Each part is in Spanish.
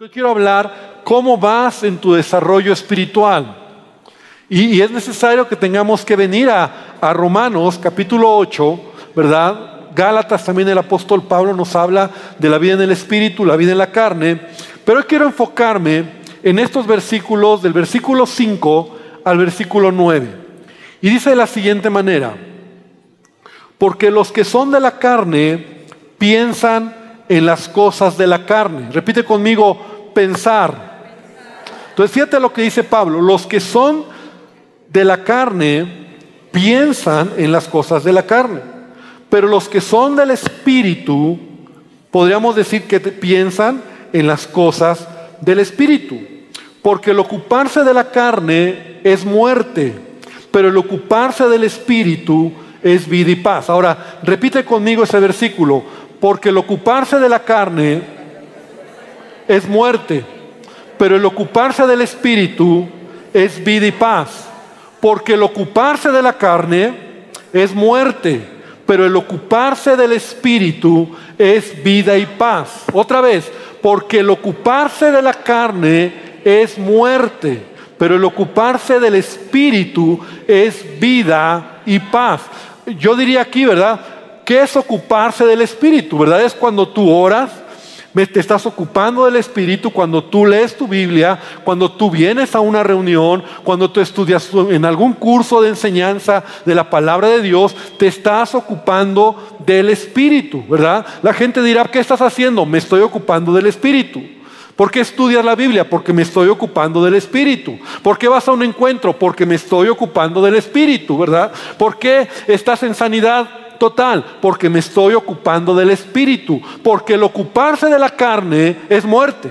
Hoy quiero hablar cómo vas en tu desarrollo espiritual. Y, es necesario que tengamos que venir a, a Romanos capítulo 8, ¿verdad? Gálatas también el apóstol Pablo nos habla de la vida en el espíritu, la vida en la carne. Pero hoy quiero enfocarme en estos versículos, del versículo 5 al versículo 9. Y dice de la siguiente manera, porque los que son de la carne piensan en las cosas de la carne. Repite conmigo, pensar. Entonces fíjate lo que dice Pablo, los que son de la carne piensan en las cosas de la carne, pero los que son del espíritu, podríamos decir que piensan en las cosas del espíritu, porque el ocuparse de la carne es muerte, pero el ocuparse del espíritu es vida y paz. Ahora, repite conmigo ese versículo, porque el ocuparse de la carne es muerte, pero el ocuparse del espíritu es vida y paz. Porque el ocuparse de la carne es muerte, pero el ocuparse del espíritu es vida y paz. Otra vez, porque el ocuparse de la carne es muerte, pero el ocuparse del espíritu es vida y paz. Yo diría aquí, ¿verdad? ¿Qué es ocuparse del Espíritu? ¿Verdad? Es cuando tú oras, te estás ocupando del Espíritu, cuando tú lees tu Biblia, cuando tú vienes a una reunión, cuando tú estudias en algún curso de enseñanza de la palabra de Dios, te estás ocupando del Espíritu, ¿verdad? La gente dirá, ¿qué estás haciendo? Me estoy ocupando del Espíritu. ¿Por qué estudias la Biblia? Porque me estoy ocupando del Espíritu. ¿Por qué vas a un encuentro? Porque me estoy ocupando del Espíritu, ¿verdad? ¿Por qué estás en sanidad? Total, porque me estoy ocupando del espíritu, porque el ocuparse de la carne es muerte.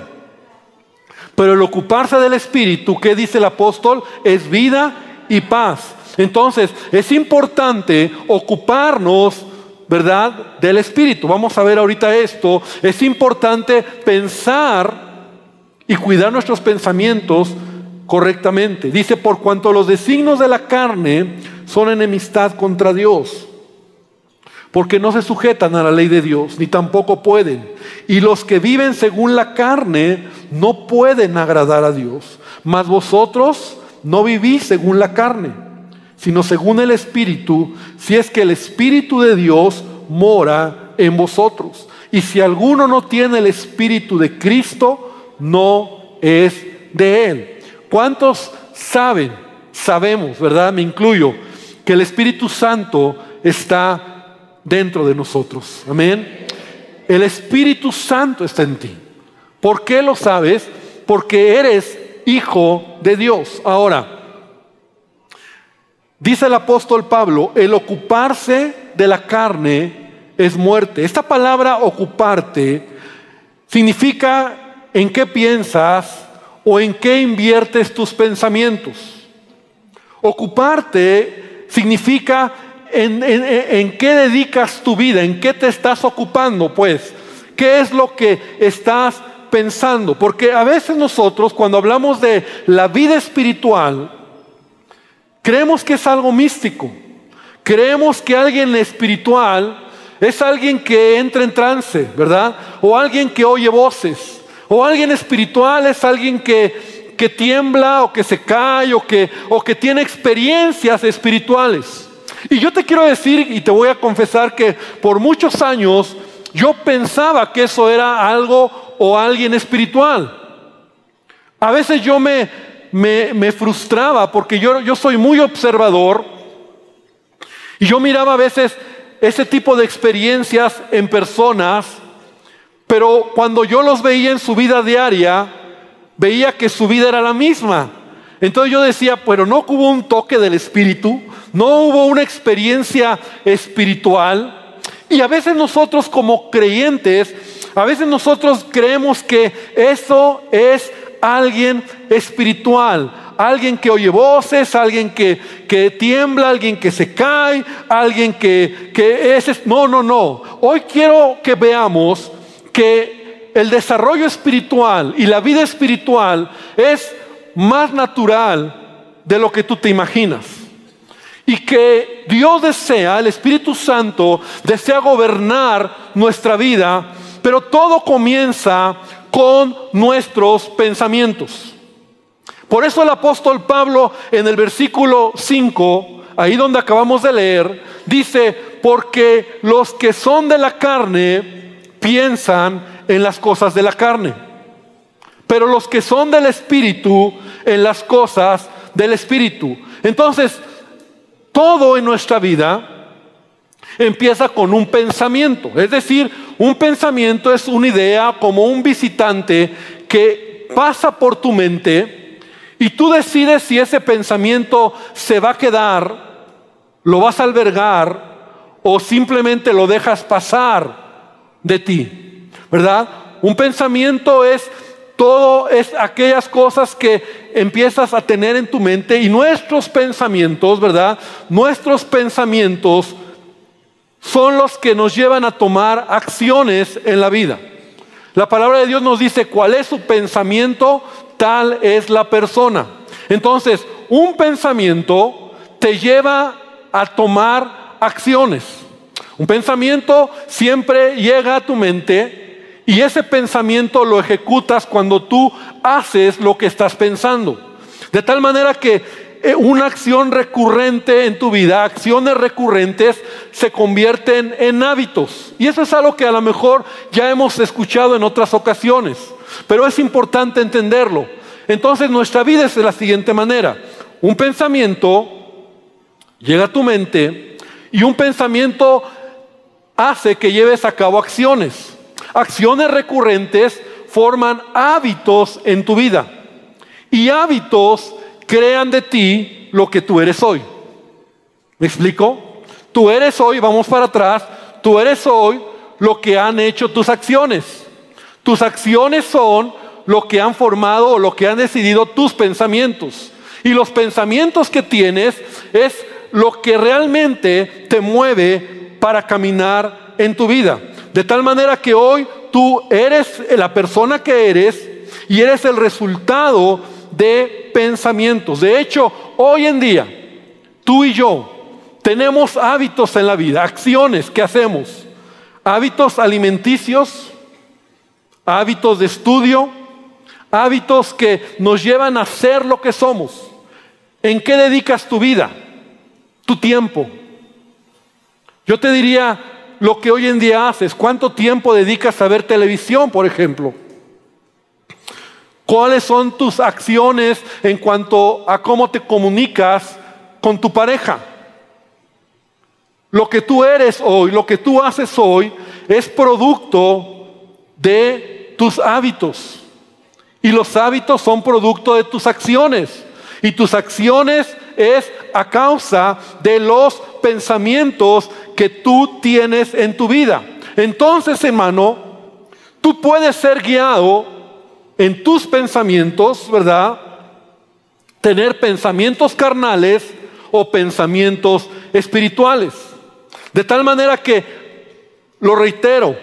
Pero el ocuparse del espíritu, ¿qué dice el apóstol? Es vida y paz. Entonces, es importante ocuparnos, ¿verdad?, del espíritu. Vamos a ver ahorita esto. Es importante pensar y cuidar nuestros pensamientos correctamente. Dice, por cuanto los designos de la carne son enemistad contra Dios porque no se sujetan a la ley de Dios, ni tampoco pueden. Y los que viven según la carne no pueden agradar a Dios. Mas vosotros no vivís según la carne, sino según el Espíritu, si es que el Espíritu de Dios mora en vosotros. Y si alguno no tiene el Espíritu de Cristo, no es de Él. ¿Cuántos saben, sabemos, verdad? Me incluyo, que el Espíritu Santo está dentro de nosotros. Amén. El Espíritu Santo está en ti. ¿Por qué lo sabes? Porque eres hijo de Dios. Ahora, dice el apóstol Pablo, el ocuparse de la carne es muerte. Esta palabra ocuparte significa en qué piensas o en qué inviertes tus pensamientos. Ocuparte significa en, qué dedicas tu vida, en qué te estás ocupando, pues. ¿Qué es lo que estás pensando? Porque a veces nosotros cuando hablamos de la vida espiritual, creemos que es algo místico. Creemos que alguien espiritual es alguien que entra en trance, ¿verdad? O alguien que oye voces. O alguien espiritual es alguien que, que tiembla o que se cae o que, o que tiene experiencias espirituales. Y yo te quiero decir y te voy a confesar que por muchos años yo pensaba que eso era algo o alguien espiritual. A veces yo me, me, frustraba porque yo, yo soy muy observador y yo miraba a veces ese tipo de experiencias en personas, pero cuando yo los veía en su vida diaria, veía que su vida era la misma. Entonces yo decía, pero no hubo un toque del Espíritu, no hubo una experiencia espiritual. Y a veces nosotros como creyentes, a veces nosotros creemos que eso es alguien espiritual, alguien que oye voces, alguien que, que tiembla, alguien que se cae, alguien que, que es... No, no, no. Hoy quiero que veamos que el desarrollo espiritual y la vida espiritual es más natural de lo que tú te imaginas. Y que Dios desea, el Espíritu Santo desea gobernar nuestra vida Pero todo comienza con nuestros pensamientos. Por eso el apóstol Pablo en el versículo 5, ahí donde acabamos de leer, dice, porque los que son de la carne piensan en las cosas de la carne, pero los que son del Espíritu en las cosas del Espíritu. Entonces, todo en nuestra vida empieza con un pensamiento. Es decir, un pensamiento es una idea como un visitante que pasa por tu mente y tú decides si ese pensamiento se va a quedar, lo vas a albergar o simplemente lo dejas pasar de ti. ¿Verdad? Un pensamiento es todo es aquellas cosas que empiezas a tener en tu mente y nuestros pensamientos, ¿verdad? Nuestros pensamientos son los que nos llevan a tomar acciones en la vida. La palabra de Dios nos dice cuál es su pensamiento, tal es la persona. Entonces, un pensamiento te lleva a tomar acciones. Un pensamiento siempre llega a tu mente y ese pensamiento lo ejecutas cuando tú haces lo que estás pensando. De tal manera que eh, una acción recurrente en tu vida, acciones recurrentes, se convierten en hábitos. Y eso es algo que a lo mejor ya hemos escuchado en otras ocasiones, pero es importante entenderlo. Entonces nuestra vida es de la siguiente manera. Un pensamiento llega a tu mente y un pensamiento hace que lleves a cabo acciones. Acciones recurrentes forman hábitos en tu vida. Y hábitos crean de ti lo que tú eres hoy. ¿Me explico? Tú eres hoy, vamos para atrás, tú eres hoy lo que han hecho tus acciones. Tus acciones son lo que han formado o lo que han decidido tus pensamientos. Y los pensamientos que tienes es lo que realmente te mueve para caminar en tu vida. De tal manera que hoy tú eres la persona que eres y eres el resultado de pensamientos. De hecho, hoy en día, tú y yo tenemos hábitos en la vida, acciones que hacemos, hábitos alimenticios, hábitos de estudio, hábitos que nos llevan a ser lo que somos. ¿En qué dedicas tu vida? Tu tiempo. Yo te diría lo que hoy en día haces. ¿Cuánto tiempo dedicas a ver televisión, por ejemplo? ¿Cuáles son tus acciones en cuanto a cómo te comunicas con tu pareja? Lo que tú eres hoy, lo que tú haces hoy, es producto de tus hábitos. Y los hábitos son producto de tus acciones. Y tus acciones es a causa de los pensamientos que tú tienes en tu vida. Entonces, hermano, tú puedes ser guiado en tus pensamientos, ¿verdad? Tener pensamientos carnales o pensamientos espirituales. De tal manera que, lo reitero,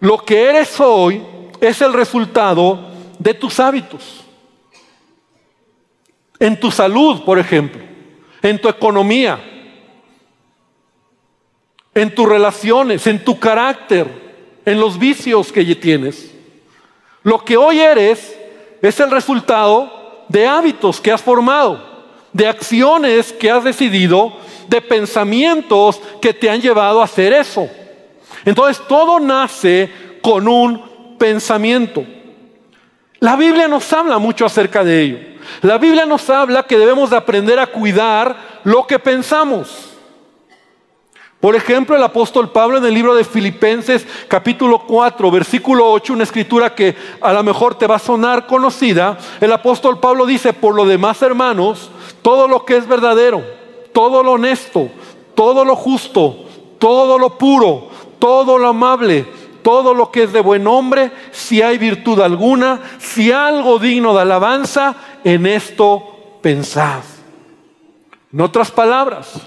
lo que eres hoy es el resultado de tus hábitos. En tu salud, por ejemplo, en tu economía, en tus relaciones, en tu carácter, en los vicios que tienes. Lo que hoy eres es el resultado de hábitos que has formado, de acciones que has decidido, de pensamientos que te han llevado a hacer eso. Entonces todo nace con un pensamiento. La Biblia nos habla mucho acerca de ello. La Biblia nos habla que debemos de aprender a cuidar lo que pensamos. Por ejemplo, el apóstol Pablo en el libro de Filipenses capítulo 4, versículo 8, una escritura que a lo mejor te va a sonar conocida, el apóstol Pablo dice, por lo demás hermanos, todo lo que es verdadero, todo lo honesto, todo lo justo, todo lo puro, todo lo amable, todo lo que es de buen hombre, si hay virtud alguna, si algo digno de alabanza, en esto pensad. En otras palabras,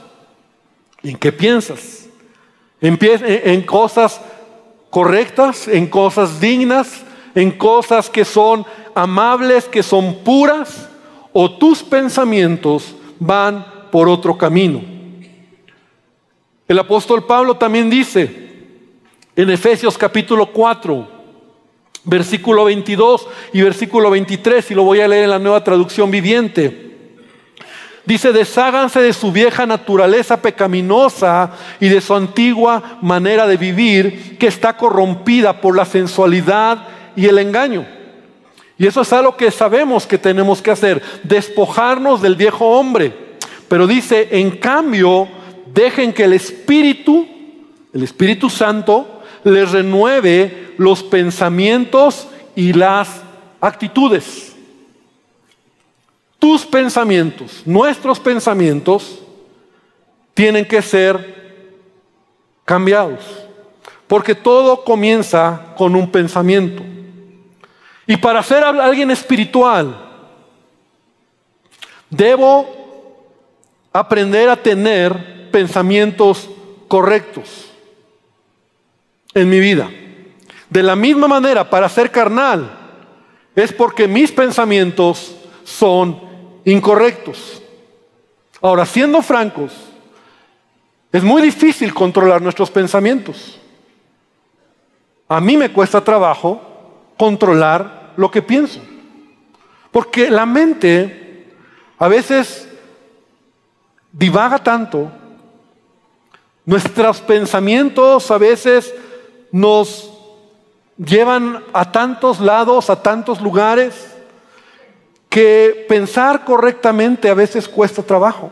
¿En qué piensas? ¿En, cosas correctas, en cosas dignas, en cosas que son amables, que son puras, o tus pensamientos van por otro camino. El apóstol Pablo también dice En Efesios capítulo 4, versículo 22 y versículo 23, y lo voy a leer en la nueva traducción viviente. Dice, desháganse de su vieja naturaleza pecaminosa y de su antigua manera de vivir que está corrompida por la sensualidad y el engaño. Y eso es algo que sabemos que tenemos que hacer, despojarnos del viejo hombre. Pero dice, en cambio, dejen que el Espíritu, el Espíritu Santo, les renueve los pensamientos y las actitudes. Tus pensamientos, nuestros pensamientos, tienen que ser cambiados. Porque todo comienza con un pensamiento. Y para ser alguien espiritual, debo aprender a tener pensamientos correctos en mi vida. De la misma manera, para ser carnal, es porque mis pensamientos son incorrectos. Ahora, siendo francos, es muy difícil controlar nuestros pensamientos. A mí me cuesta trabajo controlar lo que pienso. Porque la mente a veces divaga tanto, nuestros pensamientos a veces nos llevan a tantos lados, a tantos lugares, que pensar correctamente a veces cuesta trabajo.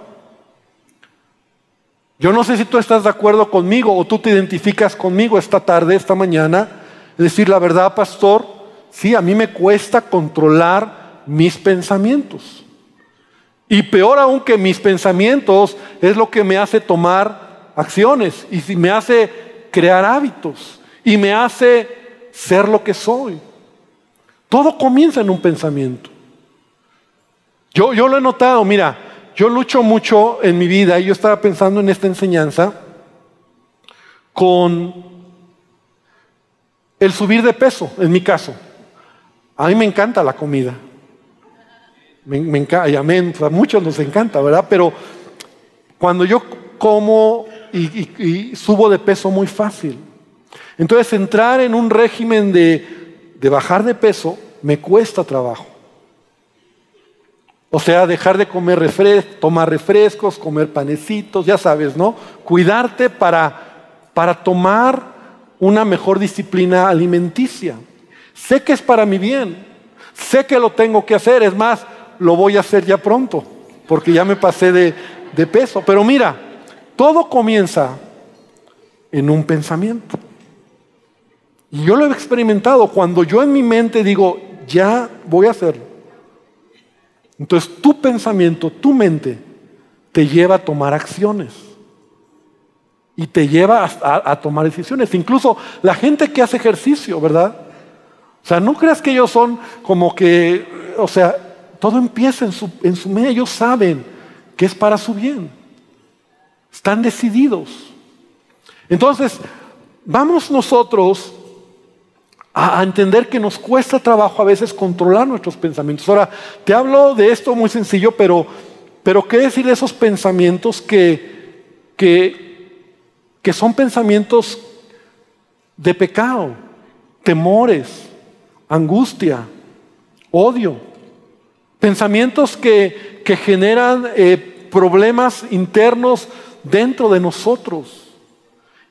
Yo no sé si tú estás de acuerdo conmigo o tú te identificas conmigo esta tarde, esta mañana, decir la verdad, pastor, sí, a mí me cuesta controlar mis pensamientos. Y peor aún que mis pensamientos es lo que me hace tomar acciones y me hace crear hábitos y me hace ser lo que soy. Todo comienza en un pensamiento. Yo, lo he notado, mira, yo lucho mucho en mi vida y yo estaba pensando en esta enseñanza con el subir de peso, en mi caso. A mí me encanta la comida. Me, encanta, y amén, a muchos nos encanta, ¿verdad? Pero cuando yo como y, subo de peso muy fácil. Entonces entrar en un régimen de, de bajar de peso me cuesta trabajo. O sea, dejar de comer tomar refrescos, comer panecitos, ya sabes, ¿no? Cuidarte para, para tomar una mejor disciplina alimenticia. Sé que es para mi bien, sé que lo tengo que hacer, es más, lo voy a hacer ya pronto, porque ya me pasé de, de peso. Pero mira, todo comienza en un pensamiento. Y yo lo he experimentado cuando yo en mi mente digo, ya voy a hacerlo entonces tu pensamiento, tu mente, te lleva a tomar acciones. Y te lleva a, tomar decisiones. Incluso la gente que hace ejercicio, ¿verdad? O sea, no creas que ellos son como que, o sea, todo empieza en su, en su mente. Ellos saben que es para su bien. Están decididos. Entonces, vamos nosotros a, entender que nos cuesta trabajo a veces controlar nuestros pensamientos. Ahora, te hablo de esto muy sencillo, pero, pero ¿qué decir de esos pensamientos que, que, son pensamientos de pecado, temores, angustia, odio? Pensamientos que, que generan eh, problemas internos dentro de nosotros.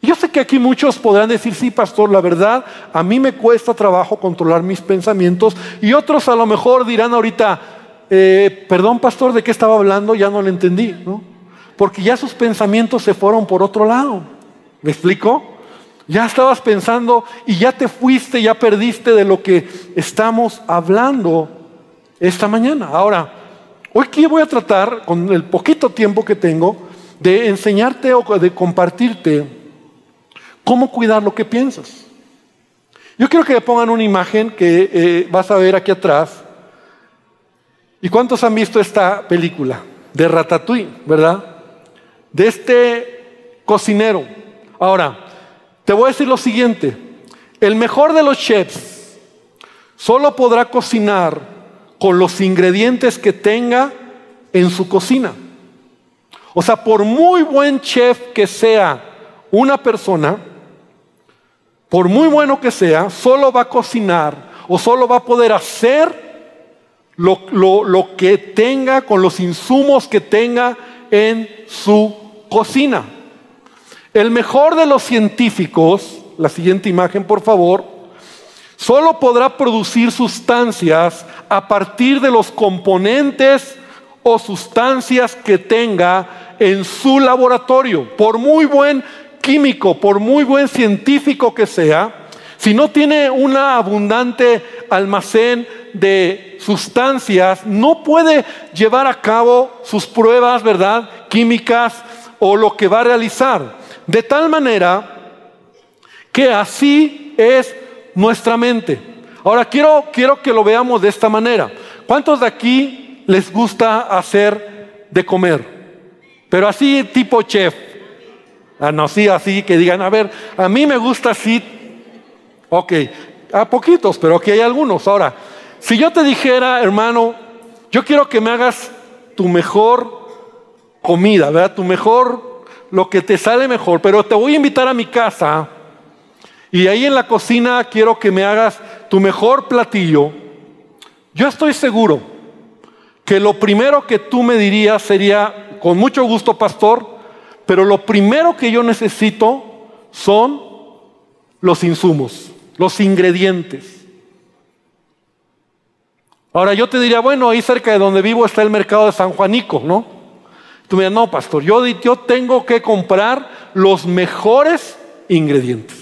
Yo sé que aquí muchos podrán decir, sí, pastor, la verdad, a mí me cuesta trabajo controlar mis pensamientos y otros a lo mejor dirán ahorita, eh, perdón, pastor, ¿de qué estaba hablando? Ya no lo entendí, ¿no? Porque ya sus pensamientos se fueron por otro lado. ¿Me explico? Ya estabas pensando y ya te fuiste, ya perdiste de lo que estamos hablando esta mañana. Ahora, hoy aquí voy a tratar, con el poquito tiempo que tengo, de enseñarte o de compartirte ¿Cómo cuidar lo que piensas? Yo quiero que le pongan una imagen que eh, vas a ver aquí atrás. ¿Y cuántos han visto esta película? De Ratatouille, ¿verdad? De este cocinero. Ahora, te voy a decir lo siguiente. El mejor de los chefs solo podrá cocinar con los ingredientes que tenga en su cocina. O sea, por muy buen chef que sea una persona, por muy bueno que sea, solo va a cocinar o solo va a poder hacer lo, lo que tenga con los insumos que tenga en su cocina. El mejor de los científicos, la siguiente imagen por favor, solo podrá producir sustancias a partir de los componentes o sustancias que tenga en su laboratorio. Por muy buen químico, por muy buen científico que sea, si no tiene un abundante almacén de sustancias, no puede llevar a cabo sus pruebas, ¿verdad? Químicas o lo que va a realizar. De tal manera que así es nuestra mente. Ahora quiero, quiero que lo veamos de esta manera. ¿Cuántos de aquí les gusta hacer de comer? Pero así tipo chef. Ah, no, sí, así que digan, a ver, a mí me gusta así. Ok, a poquitos, pero aquí hay algunos. Ahora, si yo te dijera, hermano, yo quiero que me hagas tu mejor comida, ¿verdad? Tu mejor, lo que te sale mejor, pero te voy a invitar a mi casa y ahí en la cocina quiero que me hagas tu mejor platillo. Yo estoy seguro que lo primero que tú me dirías sería, con mucho gusto, pastor, pero lo primero que yo necesito son los insumos, los ingredientes. Ahora yo te diría, bueno, ahí cerca de donde vivo está el mercado de San Juanico, ¿no? Tú me dirías, no, pastor, yo, yo tengo que comprar los mejores ingredientes.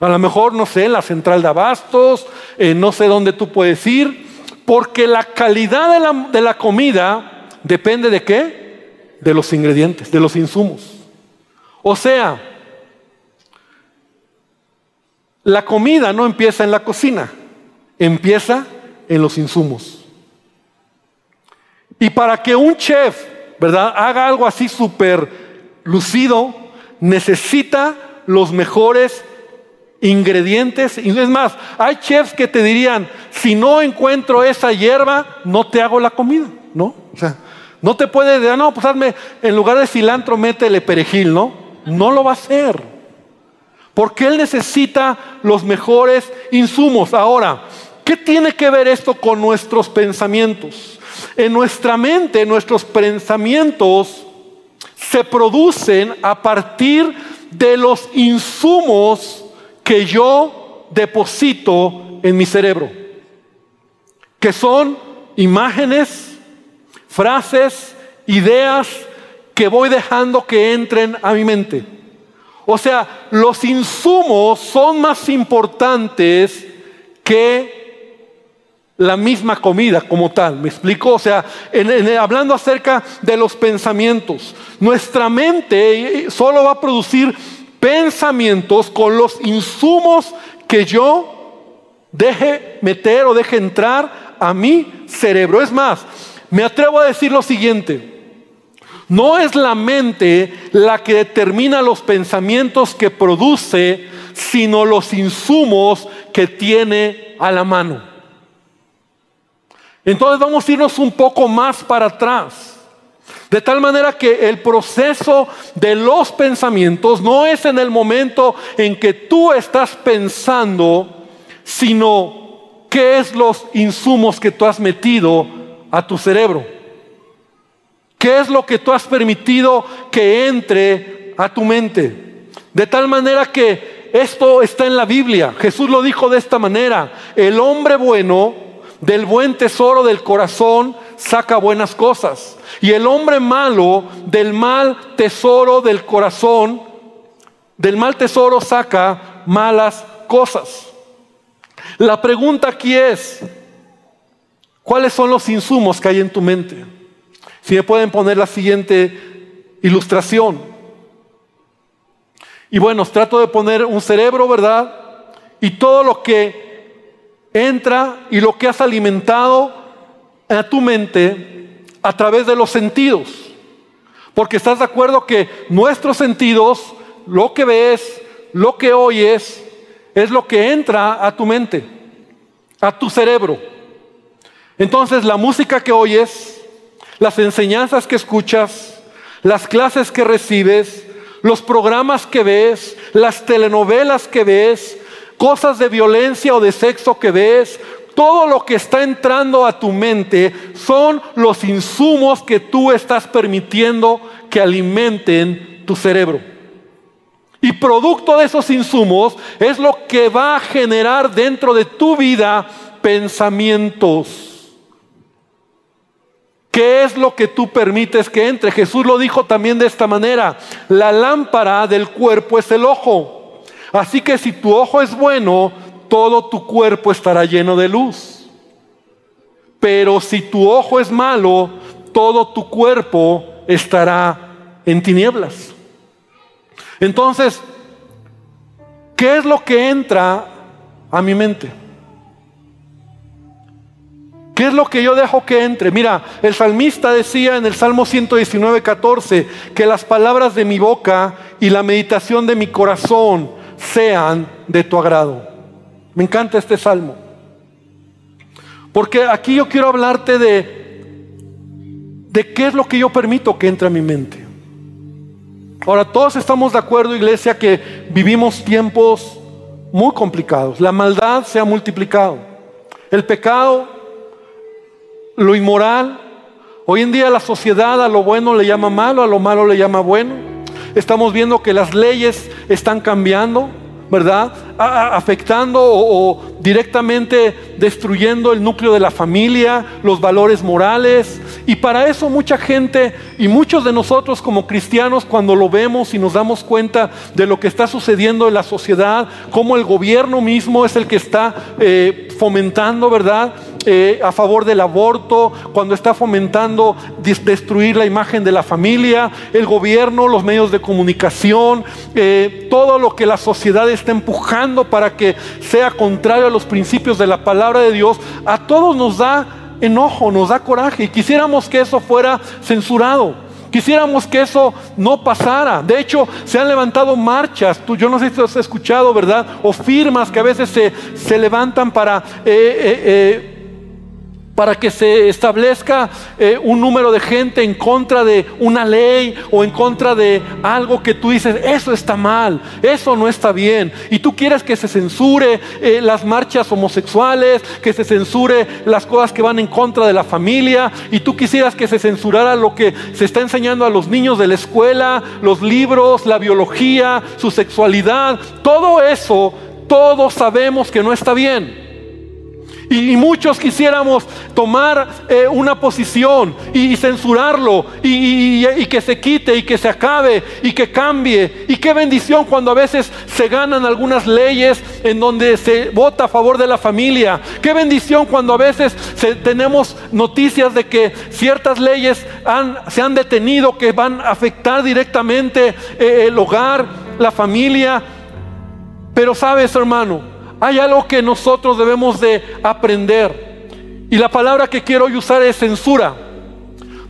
A lo mejor, no sé, en la central de abastos, eh, no sé dónde tú puedes ir, porque la calidad de la, de la comida depende de qué? De los ingredientes, de los insumos. O sea, la comida no empieza en la cocina, empieza en los insumos. Y para que un chef, ¿verdad?, haga algo así súper lucido, necesita los mejores ingredientes. Y es más, hay chefs que te dirían, si no encuentro esa hierba, no te hago la comida, ¿no? O sea, no te puede decir, no, pues en lugar de cilantro, métele perejil, ¿no? No lo va a hacer. Porque él necesita los mejores insumos. Ahora, ¿qué tiene que ver esto con nuestros pensamientos? En nuestra mente, nuestros pensamientos se producen a partir de los insumos que yo deposito en mi cerebro, que son imágenes, frases, ideas que voy dejando que entren a mi mente. O sea, los insumos son más importantes que la misma comida como tal. ¿Me explico? O sea, hablando acerca de los pensamientos, nuestra mente solo va a producir pensamientos con los insumos que yo deje meter o deje entrar a mi cerebro. Es más, me atrevo a decir lo siguiente. No es la mente la que determina los pensamientos que produce, sino los insumos que tiene a la mano. Entonces vamos a irnos un poco más para atrás. De tal manera que el proceso de los pensamientos no es en el momento en que tú estás pensando, sino qué es los insumos que tú has metido a tu cerebro. ¿Qué es lo que tú has permitido que entre a tu mente? De tal manera que esto está en la Biblia. Jesús lo dijo de esta manera. El hombre bueno del buen tesoro del corazón saca buenas cosas. Y el hombre malo del mal tesoro del corazón, del mal tesoro saca malas cosas. La pregunta aquí es, ¿cuáles son los insumos que hay en tu mente? Si me pueden poner la siguiente ilustración. Y bueno, trato de poner un cerebro, ¿verdad? Y todo lo que entra y lo que has alimentado a tu mente a través de los sentidos. Porque estás de acuerdo que nuestros sentidos, lo que ves, lo que oyes, es lo que entra a tu mente, a tu cerebro. Entonces la música que oyes, las enseñanzas que escuchas, las clases que recibes, los programas que ves, las telenovelas que ves, cosas de violencia o de sexo que ves, todo lo que está entrando a tu mente son los insumos que tú estás permitiendo que alimenten tu cerebro. Y producto de esos insumos es lo que va a generar dentro de tu vida pensamientos. ¿Qué es lo que tú permites que entre? Jesús lo dijo también de esta manera. La lámpara del cuerpo es el ojo. Así que si tu ojo es bueno, todo tu cuerpo estará lleno de luz. Pero si tu ojo es malo, todo tu cuerpo estará en tinieblas. Entonces, ¿qué es lo que entra a mi mente? ¿Qué es lo que yo dejo que entre? Mira, el salmista decía en el Salmo 119, 14, que las palabras de mi boca y la meditación de mi corazón sean de tu agrado. Me encanta este salmo. Porque aquí yo quiero hablarte de, de qué es lo que yo permito que entre a mi mente. Ahora, todos estamos de acuerdo, iglesia, que vivimos tiempos muy complicados. La maldad se ha multiplicado. El pecado lo inmoral. Hoy en día la sociedad a lo bueno le llama malo, a lo malo le llama bueno. Estamos viendo que las leyes están cambiando. ¿verdad? afectando o, directamente destruyendo el núcleo de la familia, los valores morales. Y para eso mucha gente y muchos de nosotros como cristianos cuando lo vemos y nos damos cuenta de lo que está sucediendo en la sociedad, como el gobierno mismo es el que está eh, fomentando, ¿verdad? Eh, a favor del aborto, cuando está fomentando destruir la imagen de la familia, el gobierno, los medios de comunicación, eh, todo lo que la sociedad está empujando para que sea contrario a los principios de la palabra de Dios, a todos nos da enojo, nos da coraje y quisiéramos que eso fuera censurado. Quisiéramos que eso no pasara. De hecho, se han levantado marchas. Tú, yo no sé si has escuchado, ¿verdad? O firmas que a veces se, se levantan para eh, para que se establezca eh, un número de gente en contra de una ley o en contra de algo que tú dices, eso está mal, eso no está bien. Y tú quieres que se censure eh, las marchas homosexuales, que se censure las cosas que van en contra de la familia, y tú quisieras que se censurara lo que se está enseñando a los niños de la escuela, los libros, la biología, su sexualidad, todo eso, todos sabemos que no está bien. Y, muchos quisiéramos tomar eh, una posición y, censurarlo y, que se quite y que se acabe y que cambie. Y qué bendición cuando a veces se ganan algunas leyes en donde se vota a favor de la familia. Qué bendición cuando a veces tenemos noticias de que ciertas leyes se han detenido que van a afectar directamente eh, el hogar, la familia. Pero sabes, hermano, hay algo que nosotros debemos de aprender. Y la palabra que quiero hoy usar es censura.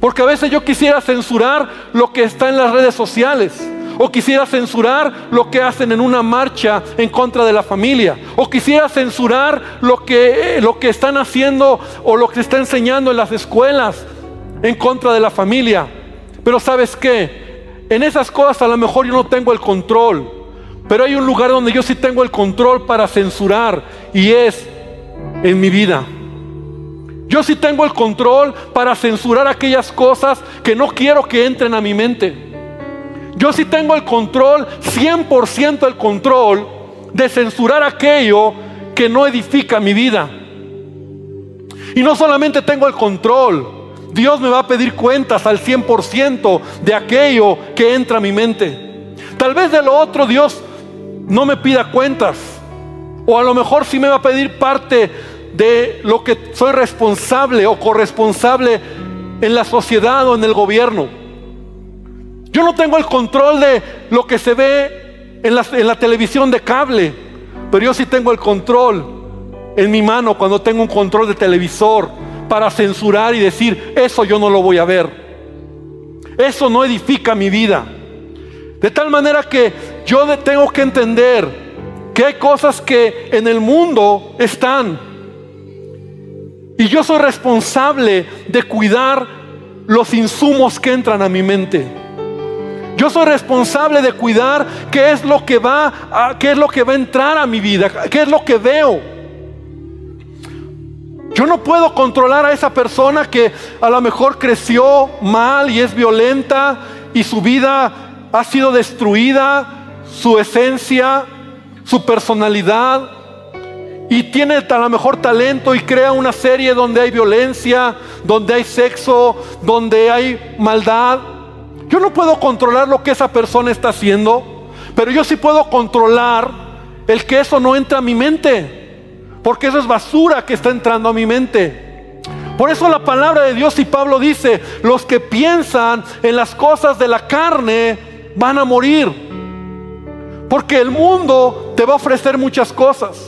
Porque a veces yo quisiera censurar lo que está en las redes sociales. O quisiera censurar lo que hacen en una marcha en contra de la familia. O quisiera censurar lo que, lo que están haciendo o lo que se está enseñando en las escuelas en contra de la familia. Pero sabes qué? En esas cosas a lo mejor yo no tengo el control. Pero hay un lugar donde yo sí tengo el control para censurar y es en mi vida. Yo sí tengo el control para censurar aquellas cosas que no quiero que entren a mi mente. Yo sí tengo el control, 100% el control de censurar aquello que no edifica mi vida. Y no solamente tengo el control, Dios me va a pedir cuentas al 100% de aquello que entra a mi mente. Tal vez de lo otro Dios no me pida cuentas. O a lo mejor sí me va a pedir parte de lo que soy responsable o corresponsable en la sociedad o en el gobierno. Yo no tengo el control de lo que se ve en la, en la televisión de cable, pero yo sí tengo el control en mi mano cuando tengo un control de televisor para censurar y decir, eso yo no lo voy a ver. Eso no edifica mi vida. De tal manera que yo tengo que entender que hay cosas que en el mundo están. Y yo soy responsable de cuidar los insumos que entran a mi mente. Yo soy responsable de cuidar qué es lo que va a, qué es lo que va a entrar a mi vida, qué es lo que veo. Yo no puedo controlar a esa persona que a lo mejor creció mal y es violenta y su vida ha sido destruida, su esencia, su personalidad, y tiene a lo mejor talento y crea una serie donde hay violencia, donde hay sexo, donde hay maldad. Yo no puedo controlar lo que esa persona está haciendo, pero yo sí puedo controlar el que eso no entre a mi mente, porque eso es basura que está entrando a mi mente. Por eso la palabra de Dios y Pablo dice, los que piensan en las cosas de la carne van a morir. Porque el mundo te va a ofrecer muchas cosas.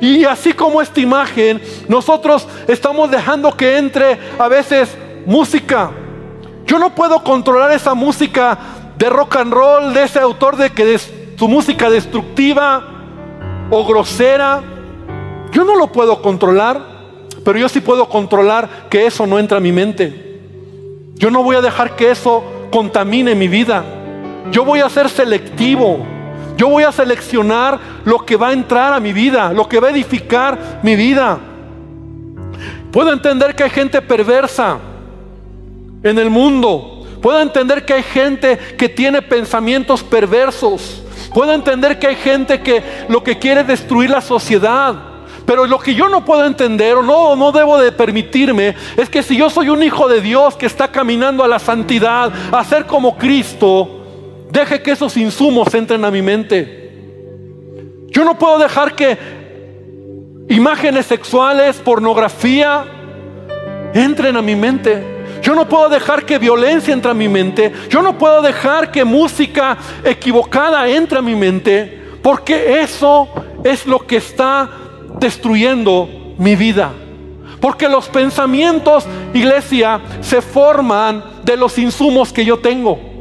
Y así como esta imagen, nosotros estamos dejando que entre a veces música. Yo no puedo controlar esa música de rock and roll, de ese autor de que es su música destructiva o grosera. Yo no lo puedo controlar, pero yo sí puedo controlar que eso no entre a mi mente. Yo no voy a dejar que eso contamine mi vida. Yo voy a ser selectivo. Yo voy a seleccionar lo que va a entrar a mi vida, lo que va a edificar mi vida. Puedo entender que hay gente perversa en el mundo. Puedo entender que hay gente que tiene pensamientos perversos. Puedo entender que hay gente que lo que quiere es destruir la sociedad. Pero lo que yo no puedo entender o no, no debo de permitirme es que si yo soy un hijo de Dios que está caminando a la santidad, a ser como Cristo, Deje que esos insumos entren a mi mente. Yo no puedo dejar que imágenes sexuales, pornografía, entren a mi mente. Yo no puedo dejar que violencia entre a mi mente. Yo no puedo dejar que música equivocada entre a mi mente. Porque eso es lo que está destruyendo mi vida. Porque los pensamientos, iglesia, se forman de los insumos que yo tengo.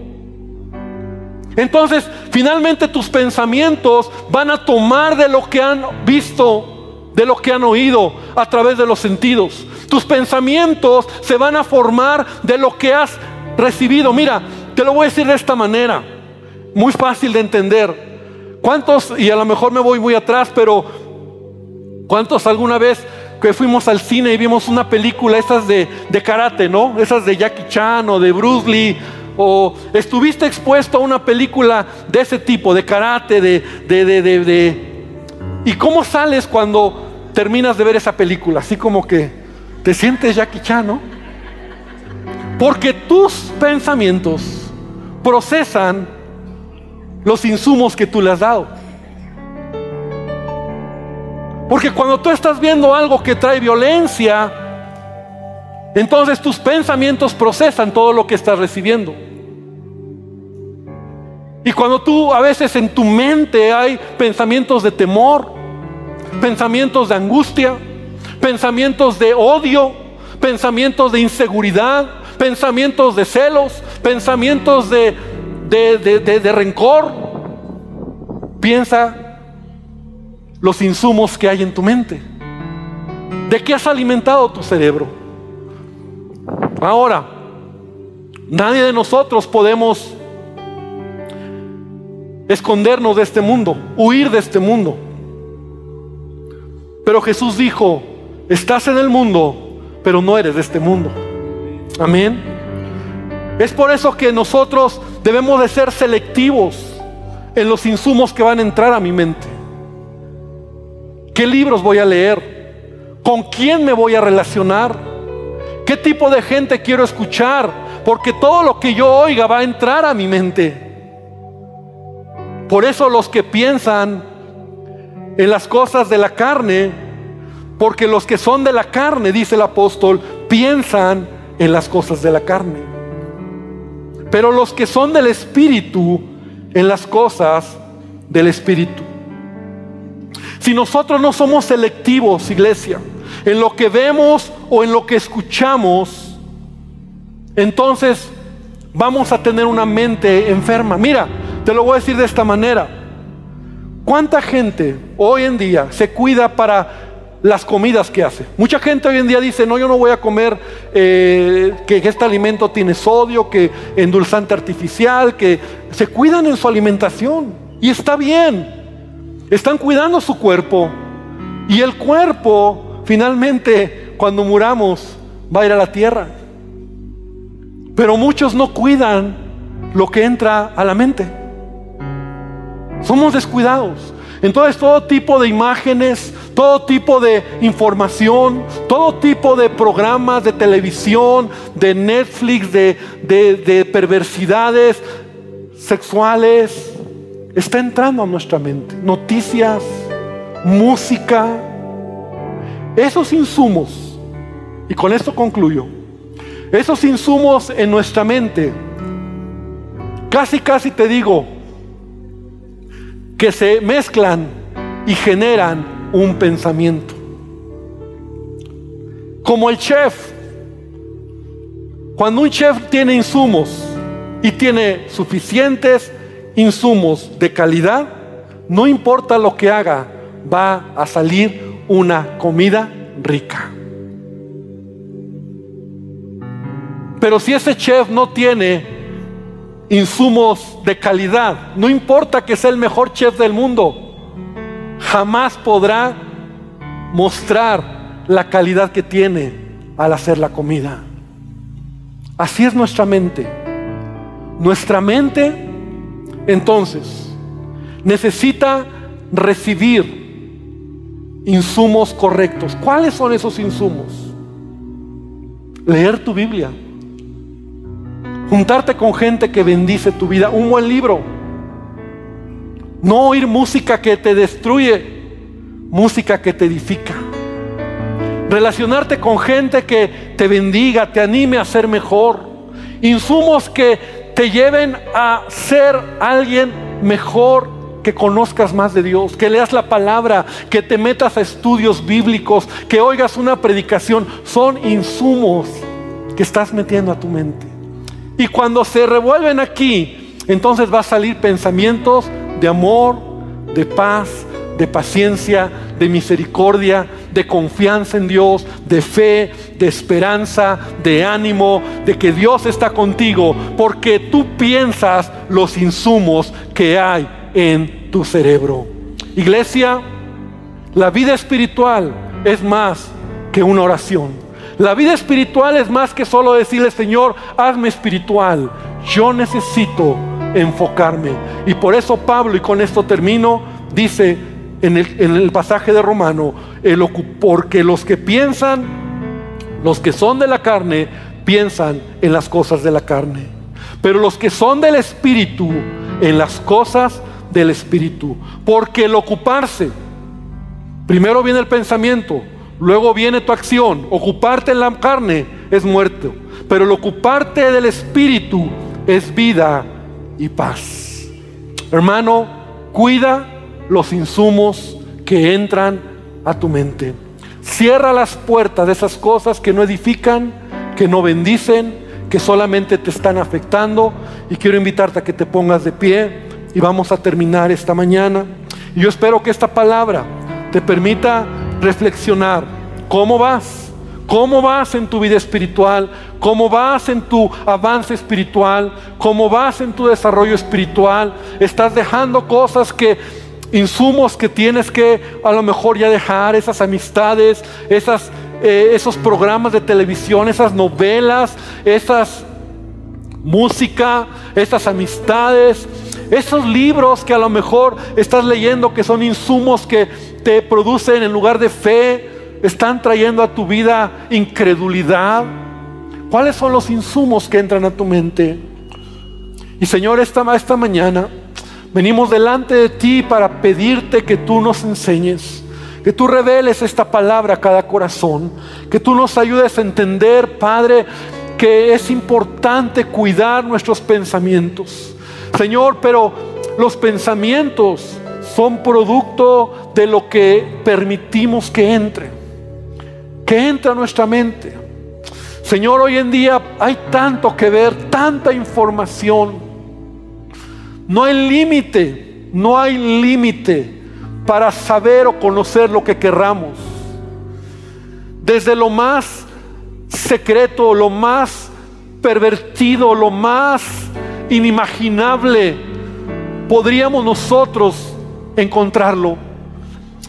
Entonces, finalmente tus pensamientos van a tomar de lo que han visto, de lo que han oído a través de los sentidos. Tus pensamientos se van a formar de lo que has recibido. Mira, te lo voy a decir de esta manera, muy fácil de entender. ¿Cuántos, y a lo mejor me voy muy atrás, pero ¿cuántos alguna vez que fuimos al cine y vimos una película, esas de, de karate, ¿no? Esas de Jackie Chan o de Bruce Lee o estuviste expuesto a una película de ese tipo, de karate, de, de, de, de, ¿Y cómo sales cuando terminas de ver esa película? Así como que te sientes Jackie Chan, ¿no? Porque tus pensamientos procesan los insumos que tú le has dado. Porque cuando tú estás viendo algo que trae violencia, entonces tus pensamientos procesan todo lo que estás recibiendo. Y cuando tú a veces en tu mente hay pensamientos de temor, pensamientos de angustia, pensamientos de odio, pensamientos de inseguridad, pensamientos de celos, pensamientos de, de, rencor, piensa los insumos que hay en tu mente. ¿De qué has alimentado tu cerebro? Ahora, nadie de nosotros podemos escondernos de este mundo, huir de este mundo. Pero Jesús dijo, estás en el mundo, pero no eres de este mundo. Amén. Es por eso que nosotros debemos de ser selectivos en los insumos que van a entrar a mi mente. ¿Qué libros voy a leer? ¿Con quién me voy a relacionar? ¿Qué tipo de gente quiero escuchar? Porque todo lo que yo oiga va a entrar a mi mente. Por eso los que piensan en las cosas de la carne, porque los que son de la carne, dice el apóstol, piensan en las cosas de la carne. Pero los que son del Espíritu, en las cosas del Espíritu. Si nosotros no somos selectivos, iglesia, en lo que vemos o en lo que escuchamos, entonces vamos a tener una mente enferma. Mira, te lo voy a decir de esta manera. ¿Cuánta gente hoy en día se cuida para las comidas que hace. Mucha gente hoy en día dice, no, yo no voy a comer eh, que, este alimento tiene sodio, que endulzante artificial, que se cuidan en su alimentación. Y está bien. Están cuidando su cuerpo. Y el cuerpo, finalmente, cuando muramos, va a ir a la tierra. Pero muchos no cuidan lo que entra a la mente. Somos descuidados. Entonces todo tipo de imágenes, todo tipo de información, todo tipo de programas de televisión, de Netflix, de, perversidades sexuales, está entrando a nuestra mente. Noticias, música, esos insumos, y con esto concluyo, esos insumos en nuestra mente, casi, casi te digo, que se mezclan y generan un pensamiento. Como el chef, cuando un chef tiene insumos y tiene suficientes insumos de calidad, no importa lo que haga, va a salir una comida rica. Pero si ese chef no tiene insumos de calidad. No importa que sea el mejor chef del mundo, jamás podrá mostrar la calidad que tiene al hacer la comida. Así es nuestra mente. Nuestra mente, entonces, necesita recibir insumos correctos. ¿Cuáles son esos insumos? Leer tu Biblia Juntarte con gente que bendice tu vida. Un buen libro. No oír música que te destruye, música que te edifica. Relacionarte con gente que te bendiga, te anime a ser mejor. Insumos que te lleven a ser alguien mejor, que conozcas más de Dios, que leas la palabra, que te metas a estudios bíblicos, que oigas una predicación. Son insumos que estás metiendo a tu mente. Y cuando se revuelven aquí, entonces va a salir pensamientos de amor, de paz, de paciencia, de misericordia, de confianza en Dios, de fe, de esperanza, de ánimo, de que Dios está contigo, porque tú piensas los insumos que hay en tu cerebro. Iglesia, la vida espiritual es más que una oración. La vida espiritual es más que solo decirle, Señor, hazme espiritual. Yo necesito enfocarme. Y por eso Pablo, y con esto termino, dice en el, pasaje de Romano, el, porque los que piensan, los que son de la carne, piensan en las cosas de la carne. Pero los que son del Espíritu, en las cosas del Espíritu. Porque el ocuparse, primero viene el pensamiento, Luego viene tu acción. Ocuparte en la carne es muerto. Pero el ocuparte del Espíritu es vida y paz. Hermano, cuida los insumos que entran a tu mente. Cierra las puertas de esas cosas que no edifican, que no bendicen, que solamente te están afectando. Y quiero invitarte a que te pongas de pie y vamos a terminar esta mañana. Y yo espero que esta palabra te permita reflexionar. ¿Cómo vas? ¿Cómo vas en tu vida espiritual? ¿Cómo vas en tu avance espiritual? ¿Cómo vas en tu desarrollo espiritual? ¿Estás dejando cosas que, insumos que tienes que a lo mejor ya dejar, esas amistades, esas, eh, esos programas de televisión, esas novelas, esas música, esas amistades, esos libros que a lo mejor estás leyendo que son insumos que te producen en lugar de fe, están trayendo a tu vida incredulidad. ¿Cuáles son los insumos que entran a tu mente? Y Señor, esta, esta mañana venimos delante de ti para pedirte que tú nos enseñes, que tú reveles esta palabra a cada corazón, que tú nos ayudes a entender, Padre, que es importante cuidar nuestros pensamientos. Señor, pero los pensamientos son producto de lo que permitimos que entre, que entre a nuestra mente. Señor, hoy en día hay tanto que ver, tanta información. No hay límite, no hay límite para saber o conocer lo que querramos. desde lo más secreto, lo más pervertido, lo más inimaginable, podríamos nosotros encontrarlo.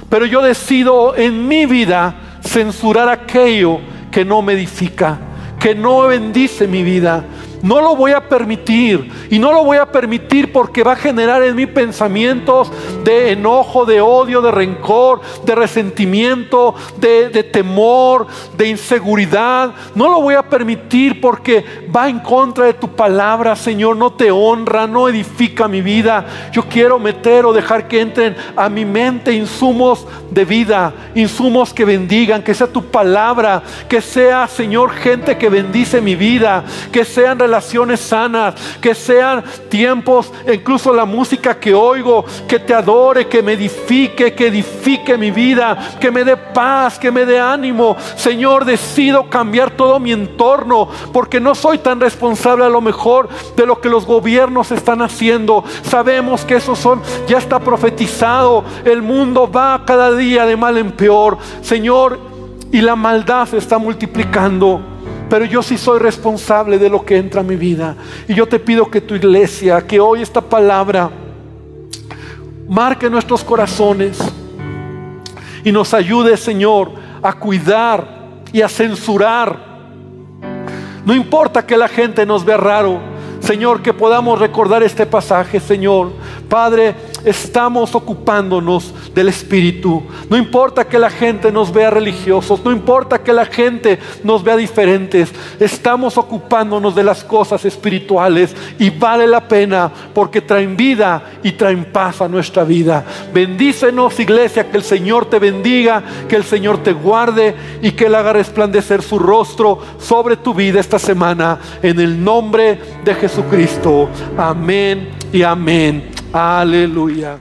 Pero yo decido en mi vida censurar aquello que no me edifica, que no bendice mi vida, no lo voy a permitir. Y no lo voy a permitir porque va a generar en mí pensamientos de enojo, de odio, de rencor, de resentimiento, de, temor, de inseguridad. No lo voy a permitir porque va en contra de tu palabra, Señor. No te honra, no edifica mi vida. Yo quiero meter o dejar que entren a mi mente insumos de vida, insumos que bendigan, que sea tu palabra, que sea, Señor, gente que bendice mi vida, que sean relaciones sanas, que sean tiempos, incluso la música que oigo, que te adore, que me edifique, que edifique mi vida, que me dé paz, que me dé ánimo. Señor, decido cambiar todo mi entorno porque no soy tan responsable a lo mejor de lo que los gobiernos están haciendo. Sabemos que eso son, ya está profetizado. El mundo va cada día de mal en peor. Señor, y la maldad se está multiplicando. Pero yo sí soy responsable de lo que entra a mi vida. Y yo te pido que tu iglesia, que hoy esta palabra marque nuestros corazones y nos ayude, Señor, a cuidar y a censurar. No importa que la gente nos vea raro. Señor, que podamos recordar este pasaje, Señor. Padre, estamos ocupándonos del Espíritu. No importa que la gente nos vea religiosos, no importa que la gente nos vea diferentes, estamos ocupándonos de las cosas espirituales y vale la pena porque traen vida y traen paz a nuestra vida. Bendícenos iglesia, que el Señor te bendiga, que el Señor te guarde y que Él haga resplandecer su rostro sobre tu vida esta semana. En el nombre de Jesucristo. Amén y amén. Aleluya.